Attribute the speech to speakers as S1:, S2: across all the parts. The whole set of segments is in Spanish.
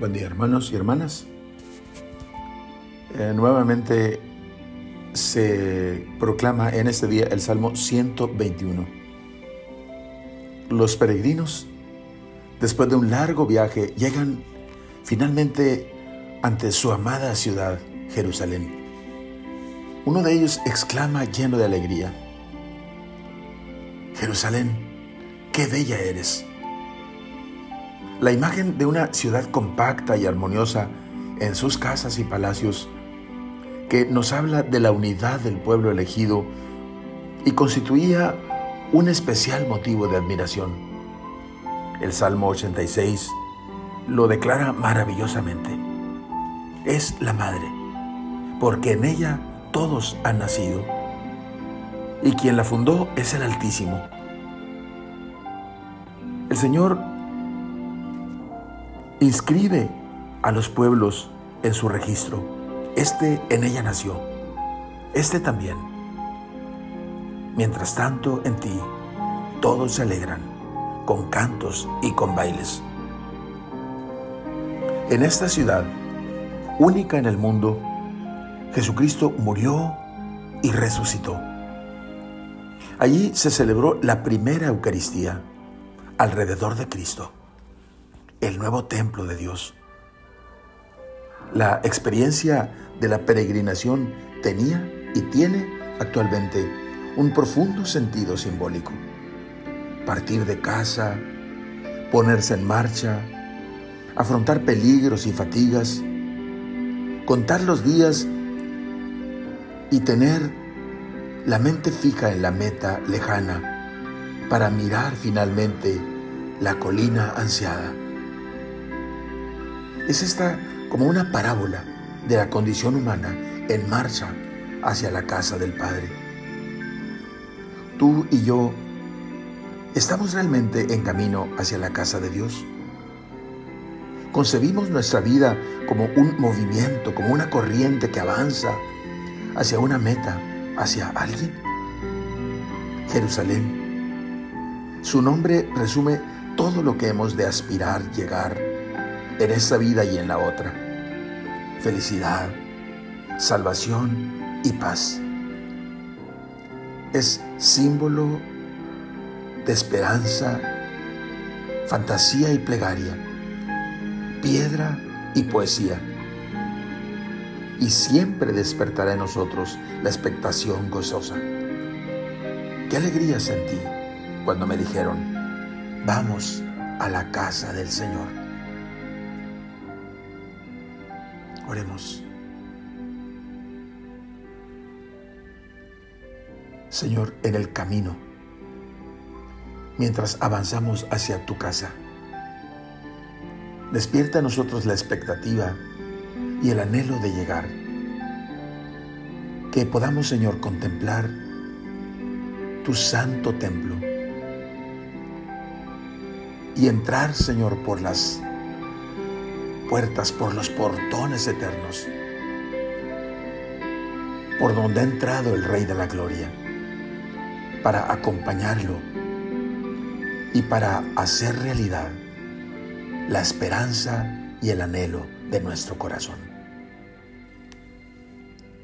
S1: Buen día hermanos y hermanas. Eh, nuevamente se proclama en este día el Salmo 121. Los peregrinos, después de un largo viaje, llegan finalmente ante su amada ciudad, Jerusalén. Uno de ellos exclama lleno de alegría, Jerusalén, qué bella eres. La imagen de una ciudad compacta y armoniosa en sus casas y palacios, que nos habla de la unidad del pueblo elegido y constituía un especial motivo de admiración. El Salmo 86 lo declara maravillosamente. Es la madre, porque en ella todos han nacido, y quien la fundó es el Altísimo. El Señor inscribe a los pueblos en su registro. Este en ella nació, este también. Mientras tanto, en ti todos se alegran con cantos y con bailes. En esta ciudad, única en el mundo, Jesucristo murió y resucitó. Allí se celebró la primera Eucaristía alrededor de Cristo el nuevo templo de Dios. La experiencia de la peregrinación tenía y tiene actualmente un profundo sentido simbólico. Partir de casa, ponerse en marcha, afrontar peligros y fatigas, contar los días y tener la mente fija en la meta lejana para mirar finalmente la colina ansiada. Es esta como una parábola de la condición humana en marcha hacia la casa del Padre. Tú y yo estamos realmente en camino hacia la casa de Dios. Concebimos nuestra vida como un movimiento, como una corriente que avanza hacia una meta, hacia alguien. Jerusalén. Su nombre resume todo lo que hemos de aspirar, llegar, en esta vida y en la otra. Felicidad, salvación y paz. Es símbolo de esperanza, fantasía y plegaria, piedra y poesía. Y siempre despertará en nosotros la expectación gozosa. Qué alegría sentí cuando me dijeron, vamos a la casa del Señor. Oremos. Señor, en el camino, mientras avanzamos hacia tu casa, despierta a nosotros la expectativa y el anhelo de llegar. Que podamos, Señor, contemplar tu santo templo y entrar, Señor, por las puertas, por los portones eternos, por donde ha entrado el Rey de la Gloria, para acompañarlo y para hacer realidad la esperanza y el anhelo de nuestro corazón.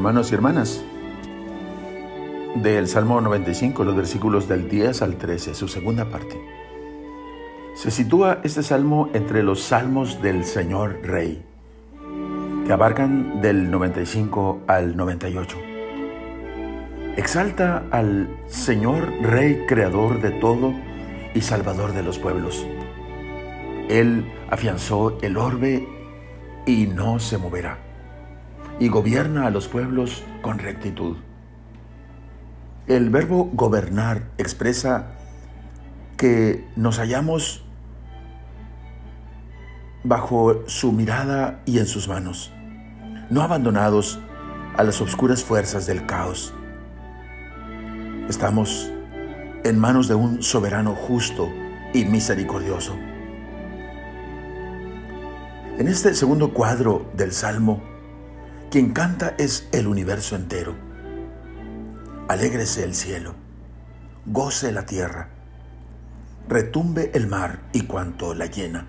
S1: Hermanos y hermanas. Del Salmo 95, los versículos del 10 al 13, su segunda parte. Se sitúa este salmo entre los salmos del Señor Rey, que abarcan del 95 al 98. Exalta al Señor, Rey, Creador de todo y Salvador de los pueblos. Él afianzó el orbe y no se moverá, y gobierna a los pueblos con rectitud. El verbo gobernar expresa que nos hallamos bajo su mirada y en sus manos, no abandonados a las oscuras fuerzas del caos. Estamos en manos de un soberano justo y misericordioso. En este segundo cuadro del Salmo, quien canta es el universo entero. Alégrese el cielo, goce la tierra, retumbe el mar y cuanto la llena.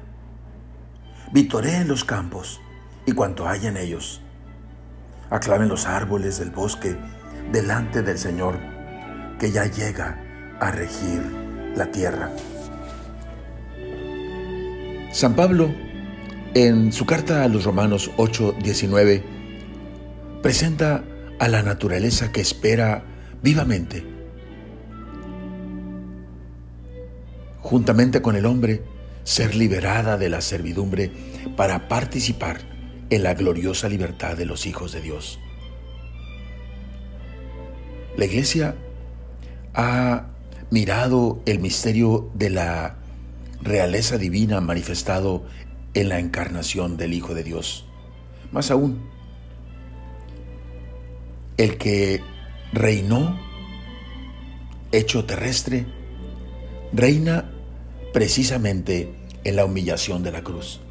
S1: Vitoreen los campos y cuanto hay en ellos. Aclamen los árboles del bosque delante del Señor, que ya llega a regir la tierra. San Pablo, en su carta a los Romanos 8:19, presenta a la naturaleza que espera vivamente. Juntamente con el hombre, ser liberada de la servidumbre para participar en la gloriosa libertad de los hijos de Dios. La iglesia ha mirado el misterio de la realeza divina manifestado en la encarnación del Hijo de Dios. Más aún, el que reinó, hecho terrestre, reina precisamente en la humillación de la cruz.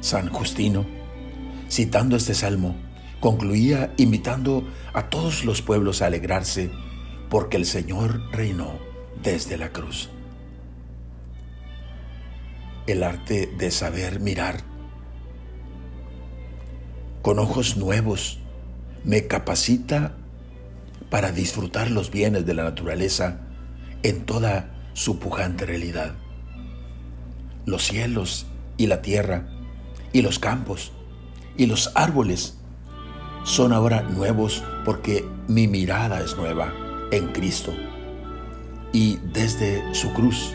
S1: San Justino, citando este salmo, concluía invitando a todos los pueblos a alegrarse porque el Señor reinó desde la cruz. El arte de saber mirar con ojos nuevos me capacita para disfrutar los bienes de la naturaleza en toda su pujante realidad. Los cielos y la tierra y los campos y los árboles son ahora nuevos porque mi mirada es nueva en Cristo y desde su cruz.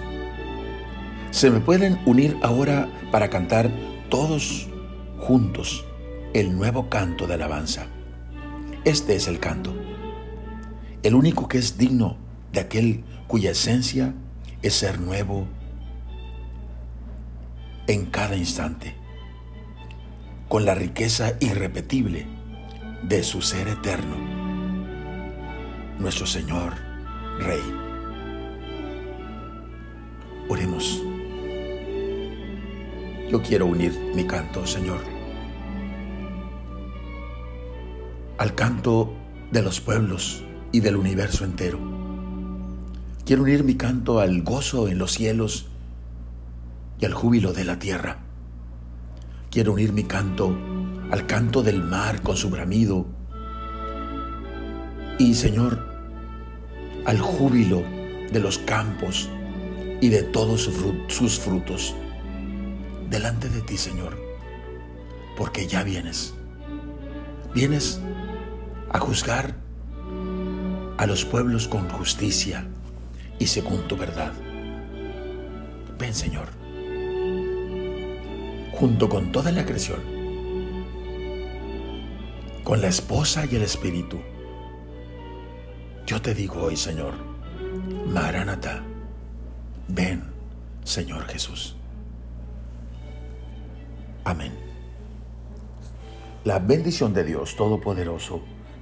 S1: Se me pueden unir ahora para cantar todos juntos el nuevo canto de alabanza. Este es el canto, el único que es digno de aquel cuya esencia es ser nuevo en cada instante, con la riqueza irrepetible de su ser eterno, nuestro Señor Rey. Oremos. Yo quiero unir mi canto, Señor, al canto de los pueblos y del universo entero Quiero unir mi canto al gozo en los cielos y al júbilo de la tierra. Quiero unir mi canto al canto del mar con su bramido y, Señor, al júbilo de los campos y de todos sus frutos. Delante de ti, Señor, porque ya vienes. Vienes a juzgar a los pueblos con justicia y según tu verdad. Ven, Señor, junto con toda la creación, con la esposa y el espíritu. Yo te digo hoy, Señor, Maranatha, ven, Señor Jesús. Amén. La bendición de Dios Todopoderoso,